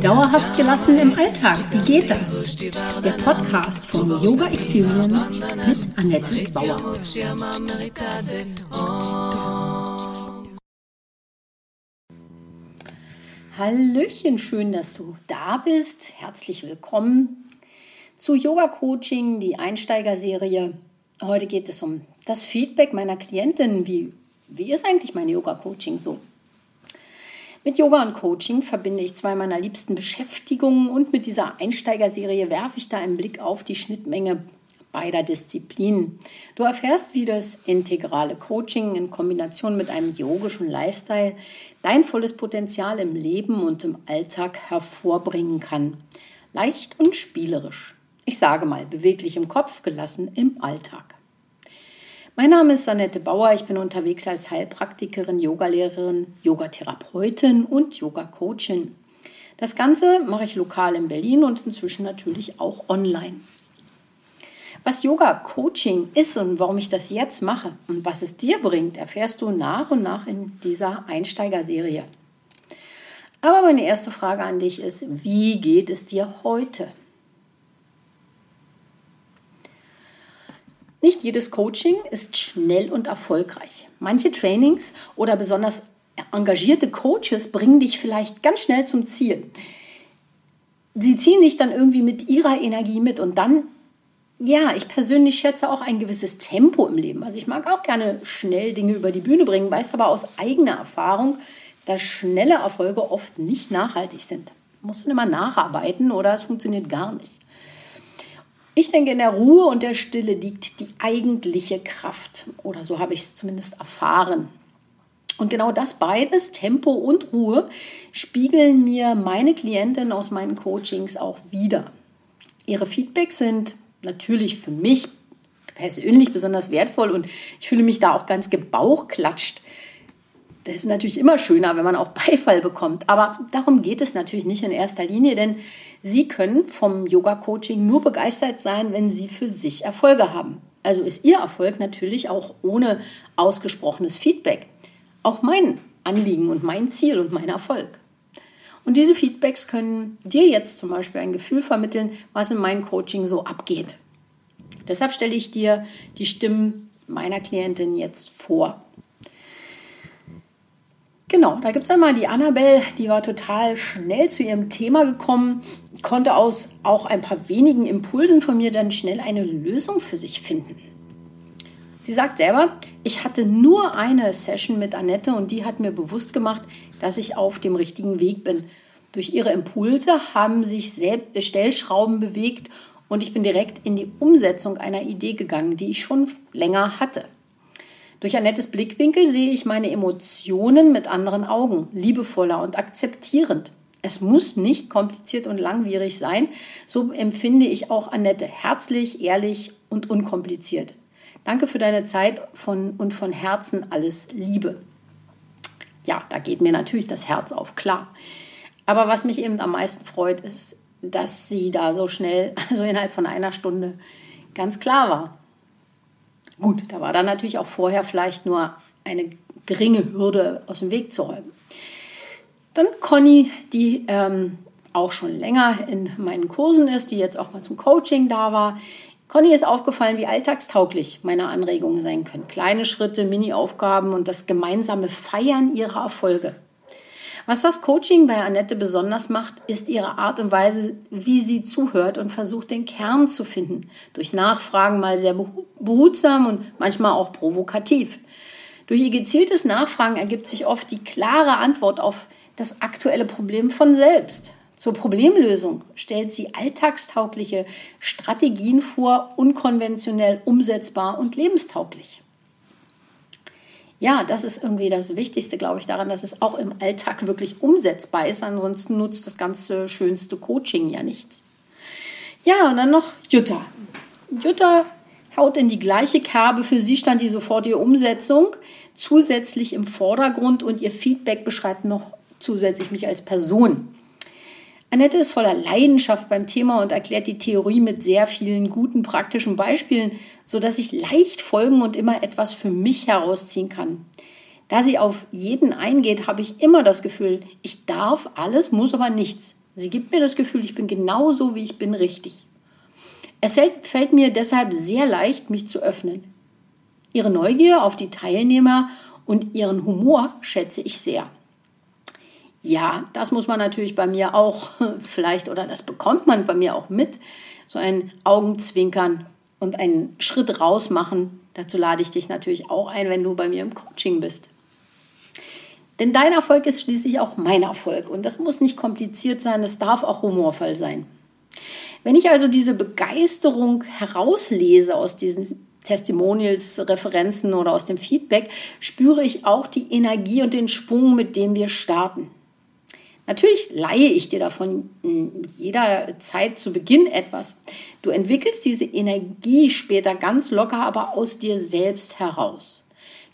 Dauerhaft gelassen im Alltag, wie geht das? Der Podcast von Yoga Experience mit Annette Bauer. Hallöchen, schön, dass du da bist. Herzlich willkommen zu Yoga Coaching, die Einsteigerserie. Heute geht es um das Feedback meiner Klientin, wie wie ist eigentlich mein Yoga-Coaching so? Mit Yoga und Coaching verbinde ich zwei meiner liebsten Beschäftigungen und mit dieser Einsteigerserie werfe ich da einen Blick auf die Schnittmenge beider Disziplinen. Du erfährst, wie das integrale Coaching in Kombination mit einem yogischen Lifestyle dein volles Potenzial im Leben und im Alltag hervorbringen kann. Leicht und spielerisch. Ich sage mal, beweglich im Kopf, gelassen im Alltag. Mein Name ist Annette Bauer. Ich bin unterwegs als Heilpraktikerin, Yogalehrerin, Yogatherapeutin und Yoga-Coachin. Das Ganze mache ich lokal in Berlin und inzwischen natürlich auch online. Was Yoga-Coaching ist und warum ich das jetzt mache und was es dir bringt, erfährst du nach und nach in dieser Einsteigerserie. Aber meine erste Frage an dich ist, wie geht es dir heute? Nicht jedes Coaching ist schnell und erfolgreich. Manche Trainings oder besonders engagierte Coaches bringen dich vielleicht ganz schnell zum Ziel. Sie ziehen dich dann irgendwie mit ihrer Energie mit und dann, ja, ich persönlich schätze auch ein gewisses Tempo im Leben. Also ich mag auch gerne schnell Dinge über die Bühne bringen, weiß aber aus eigener Erfahrung, dass schnelle Erfolge oft nicht nachhaltig sind. Muss dann immer nacharbeiten oder es funktioniert gar nicht. Ich denke, in der Ruhe und der Stille liegt die eigentliche Kraft. Oder so habe ich es zumindest erfahren. Und genau das beides, Tempo und Ruhe, spiegeln mir meine Klientinnen aus meinen Coachings auch wieder. Ihre Feedbacks sind natürlich für mich persönlich besonders wertvoll und ich fühle mich da auch ganz gebauchklatscht. Das ist natürlich immer schöner, wenn man auch Beifall bekommt. Aber darum geht es natürlich nicht in erster Linie, denn Sie können vom Yoga-Coaching nur begeistert sein, wenn Sie für sich Erfolge haben. Also ist Ihr Erfolg natürlich auch ohne ausgesprochenes Feedback. Auch mein Anliegen und mein Ziel und mein Erfolg. Und diese Feedbacks können dir jetzt zum Beispiel ein Gefühl vermitteln, was in meinem Coaching so abgeht. Deshalb stelle ich dir die Stimmen meiner Klientin jetzt vor. Genau, da gibt es einmal die Annabelle, die war total schnell zu ihrem Thema gekommen, konnte aus auch ein paar wenigen Impulsen von mir dann schnell eine Lösung für sich finden. Sie sagt selber, ich hatte nur eine Session mit Annette und die hat mir bewusst gemacht, dass ich auf dem richtigen Weg bin. Durch ihre Impulse haben sich Stellschrauben bewegt und ich bin direkt in die Umsetzung einer Idee gegangen, die ich schon länger hatte. Durch Annettes Blickwinkel sehe ich meine Emotionen mit anderen Augen, liebevoller und akzeptierend. Es muss nicht kompliziert und langwierig sein. So empfinde ich auch Annette herzlich, ehrlich und unkompliziert. Danke für deine Zeit von, und von Herzen alles Liebe. Ja, da geht mir natürlich das Herz auf, klar. Aber was mich eben am meisten freut, ist, dass sie da so schnell, also innerhalb von einer Stunde, ganz klar war. Gut, da war dann natürlich auch vorher vielleicht nur eine geringe Hürde aus dem Weg zu räumen. Dann Conny, die ähm, auch schon länger in meinen Kursen ist, die jetzt auch mal zum Coaching da war. Conny ist aufgefallen, wie alltagstauglich meine Anregungen sein können. Kleine Schritte, Mini-Aufgaben und das gemeinsame Feiern ihrer Erfolge. Was das Coaching bei Annette besonders macht, ist ihre Art und Weise, wie sie zuhört und versucht, den Kern zu finden. Durch Nachfragen mal sehr behutsam und manchmal auch provokativ. Durch ihr gezieltes Nachfragen ergibt sich oft die klare Antwort auf das aktuelle Problem von selbst. Zur Problemlösung stellt sie alltagstaugliche Strategien vor, unkonventionell umsetzbar und lebenstauglich ja, das ist irgendwie das Wichtigste, glaube ich, daran, dass es auch im Alltag wirklich umsetzbar ist. Ansonsten nutzt das ganze schönste Coaching ja nichts. Ja, und dann noch Jutta. Jutta haut in die gleiche Kerbe. Für sie stand die sofortige Umsetzung zusätzlich im Vordergrund und ihr Feedback beschreibt noch zusätzlich mich als Person. Annette ist voller Leidenschaft beim Thema und erklärt die Theorie mit sehr vielen guten praktischen Beispielen, sodass ich leicht folgen und immer etwas für mich herausziehen kann. Da sie auf jeden eingeht, habe ich immer das Gefühl, ich darf alles, muss aber nichts. Sie gibt mir das Gefühl, ich bin genauso, wie ich bin, richtig. Es fällt mir deshalb sehr leicht, mich zu öffnen. Ihre Neugier auf die Teilnehmer und ihren Humor schätze ich sehr. Ja, das muss man natürlich bei mir auch vielleicht oder das bekommt man bei mir auch mit. So ein Augenzwinkern und einen Schritt raus machen. Dazu lade ich dich natürlich auch ein, wenn du bei mir im Coaching bist. Denn dein Erfolg ist schließlich auch mein Erfolg. Und das muss nicht kompliziert sein, es darf auch humorvoll sein. Wenn ich also diese Begeisterung herauslese aus diesen Testimonials, Referenzen oder aus dem Feedback, spüre ich auch die Energie und den Schwung, mit dem wir starten. Natürlich leihe ich dir davon jederzeit zu Beginn etwas. Du entwickelst diese Energie später ganz locker, aber aus dir selbst heraus.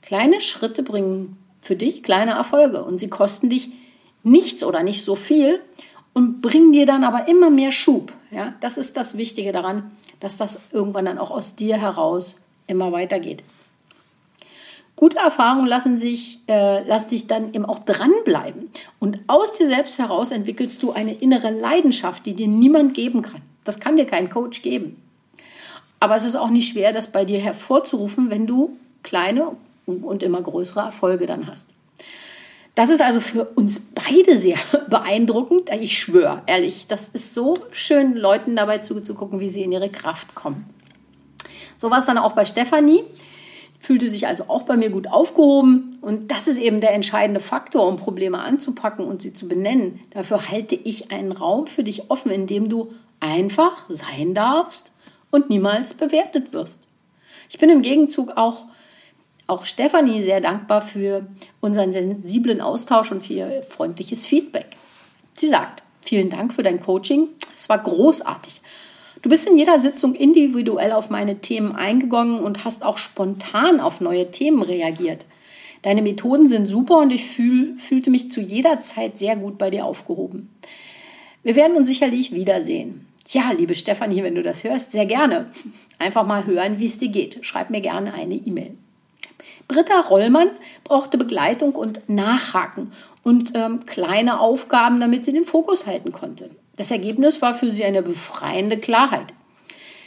Kleine Schritte bringen für dich kleine Erfolge und sie kosten dich nichts oder nicht so viel und bringen dir dann aber immer mehr Schub. Ja, das ist das Wichtige daran, dass das irgendwann dann auch aus dir heraus immer weitergeht. Gute Erfahrungen lassen, sich, äh, lassen dich dann eben auch dranbleiben. Und aus dir selbst heraus entwickelst du eine innere Leidenschaft, die dir niemand geben kann. Das kann dir kein Coach geben. Aber es ist auch nicht schwer, das bei dir hervorzurufen, wenn du kleine und immer größere Erfolge dann hast. Das ist also für uns beide sehr beeindruckend. Ich schwöre, ehrlich, das ist so schön, Leuten dabei zuzugucken, wie sie in ihre Kraft kommen. So war es dann auch bei Stefanie fühlte sich also auch bei mir gut aufgehoben. Und das ist eben der entscheidende Faktor, um Probleme anzupacken und sie zu benennen. Dafür halte ich einen Raum für dich offen, in dem du einfach sein darfst und niemals bewertet wirst. Ich bin im Gegenzug auch, auch Stefanie sehr dankbar für unseren sensiblen Austausch und für ihr freundliches Feedback. Sie sagt, vielen Dank für dein Coaching. Es war großartig. Du bist in jeder Sitzung individuell auf meine Themen eingegangen und hast auch spontan auf neue Themen reagiert. Deine Methoden sind super und ich fühl, fühlte mich zu jeder Zeit sehr gut bei dir aufgehoben. Wir werden uns sicherlich wiedersehen. Ja, liebe Stefanie, wenn du das hörst, sehr gerne. Einfach mal hören, wie es dir geht. Schreib mir gerne eine E-Mail. Britta Rollmann brauchte Begleitung und Nachhaken und ähm, kleine Aufgaben, damit sie den Fokus halten konnte. Das Ergebnis war für sie eine befreiende Klarheit.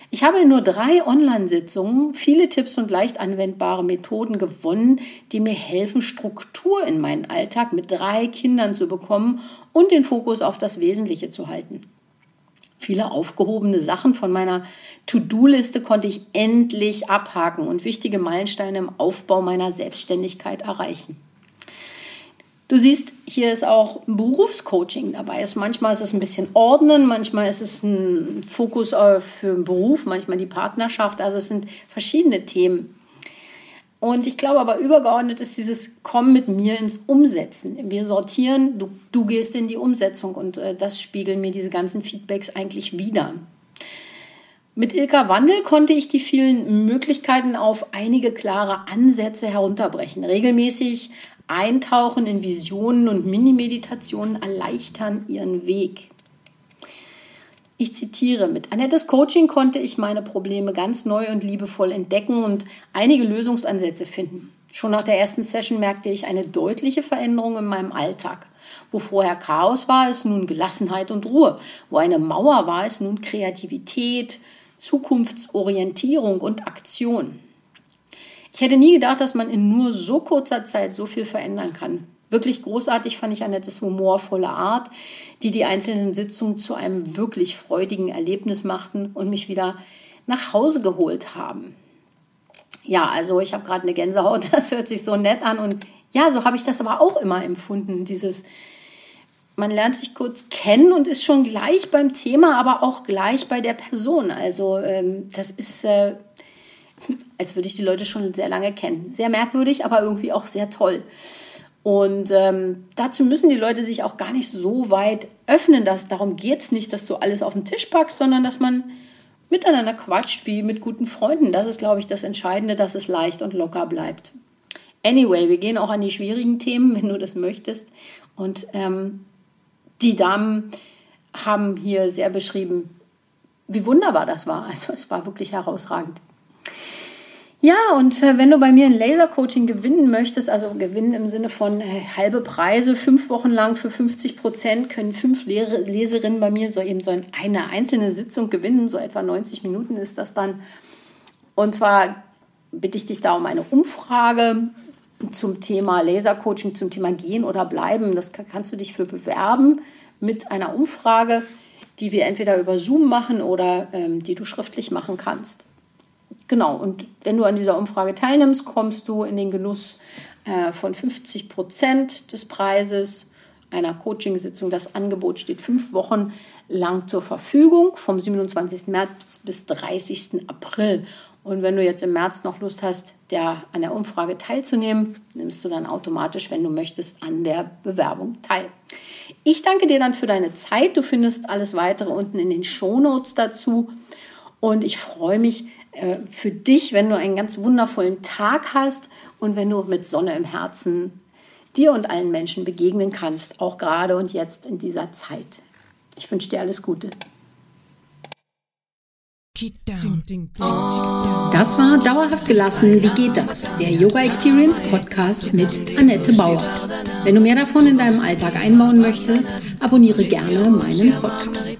Ich habe in nur drei Online-Sitzungen viele Tipps und leicht anwendbare Methoden gewonnen, die mir helfen, Struktur in meinen Alltag mit drei Kindern zu bekommen und den Fokus auf das Wesentliche zu halten. Viele aufgehobene Sachen von meiner To-Do-Liste konnte ich endlich abhaken und wichtige Meilensteine im Aufbau meiner Selbstständigkeit erreichen. Du siehst, hier ist auch Berufscoaching dabei. Also manchmal ist es ein bisschen Ordnen, manchmal ist es ein Fokus für den Beruf, manchmal die Partnerschaft. Also es sind verschiedene Themen. Und ich glaube aber übergeordnet ist dieses Komm mit mir ins Umsetzen. Wir sortieren, du, du gehst in die Umsetzung und äh, das spiegeln mir diese ganzen Feedbacks eigentlich wieder. Mit Ilka Wandel konnte ich die vielen Möglichkeiten auf einige klare Ansätze herunterbrechen. Regelmäßig Eintauchen in Visionen und Mini-Meditationen erleichtern ihren Weg. Ich zitiere, mit Annettes Coaching konnte ich meine Probleme ganz neu und liebevoll entdecken und einige Lösungsansätze finden. Schon nach der ersten Session merkte ich eine deutliche Veränderung in meinem Alltag. Wo vorher Chaos war, ist nun Gelassenheit und Ruhe. Wo eine Mauer war, ist nun Kreativität, Zukunftsorientierung und Aktion. Ich hätte nie gedacht, dass man in nur so kurzer Zeit so viel verändern kann. Wirklich großartig fand ich Annettes humorvolle Art, die die einzelnen Sitzungen zu einem wirklich freudigen Erlebnis machten und mich wieder nach Hause geholt haben. Ja, also ich habe gerade eine Gänsehaut, das hört sich so nett an und ja, so habe ich das aber auch immer empfunden, dieses man lernt sich kurz kennen und ist schon gleich beim Thema, aber auch gleich bei der Person. Also ähm, das ist äh, als würde ich die Leute schon sehr lange kennen. Sehr merkwürdig, aber irgendwie auch sehr toll. Und ähm, dazu müssen die Leute sich auch gar nicht so weit öffnen. Dass, darum geht es nicht, dass du alles auf den Tisch packst, sondern dass man miteinander quatscht wie mit guten Freunden. Das ist, glaube ich, das Entscheidende, dass es leicht und locker bleibt. Anyway, wir gehen auch an die schwierigen Themen, wenn du das möchtest. Und ähm, die Damen haben hier sehr beschrieben, wie wunderbar das war. Also es war wirklich herausragend. Ja, und äh, wenn du bei mir ein Lasercoaching gewinnen möchtest, also gewinnen im Sinne von äh, halbe Preise, fünf Wochen lang für 50 Prozent, können fünf Lehre, Leserinnen bei mir so eben so eine einzelne Sitzung gewinnen, so etwa 90 Minuten ist das dann. Und zwar bitte ich dich da um eine Umfrage zum Thema Lasercoaching, zum Thema Gehen oder Bleiben. Das kannst du dich für bewerben mit einer Umfrage, die wir entweder über Zoom machen oder ähm, die du schriftlich machen kannst. Genau, und wenn du an dieser Umfrage teilnimmst, kommst du in den Genuss äh, von 50 Prozent des Preises einer Coachingsitzung. Das Angebot steht fünf Wochen lang zur Verfügung, vom 27. März bis 30. April. Und wenn du jetzt im März noch Lust hast, der, an der Umfrage teilzunehmen, nimmst du dann automatisch, wenn du möchtest, an der Bewerbung teil. Ich danke dir dann für deine Zeit. Du findest alles weitere unten in den Shownotes dazu. Und ich freue mich, für dich, wenn du einen ganz wundervollen Tag hast und wenn du mit Sonne im Herzen dir und allen Menschen begegnen kannst, auch gerade und jetzt in dieser Zeit. Ich wünsche dir alles Gute. Das war Dauerhaft gelassen. Wie geht das? Der Yoga Experience Podcast mit Annette Bauer. Wenn du mehr davon in deinem Alltag einbauen möchtest, abonniere gerne meinen Podcast.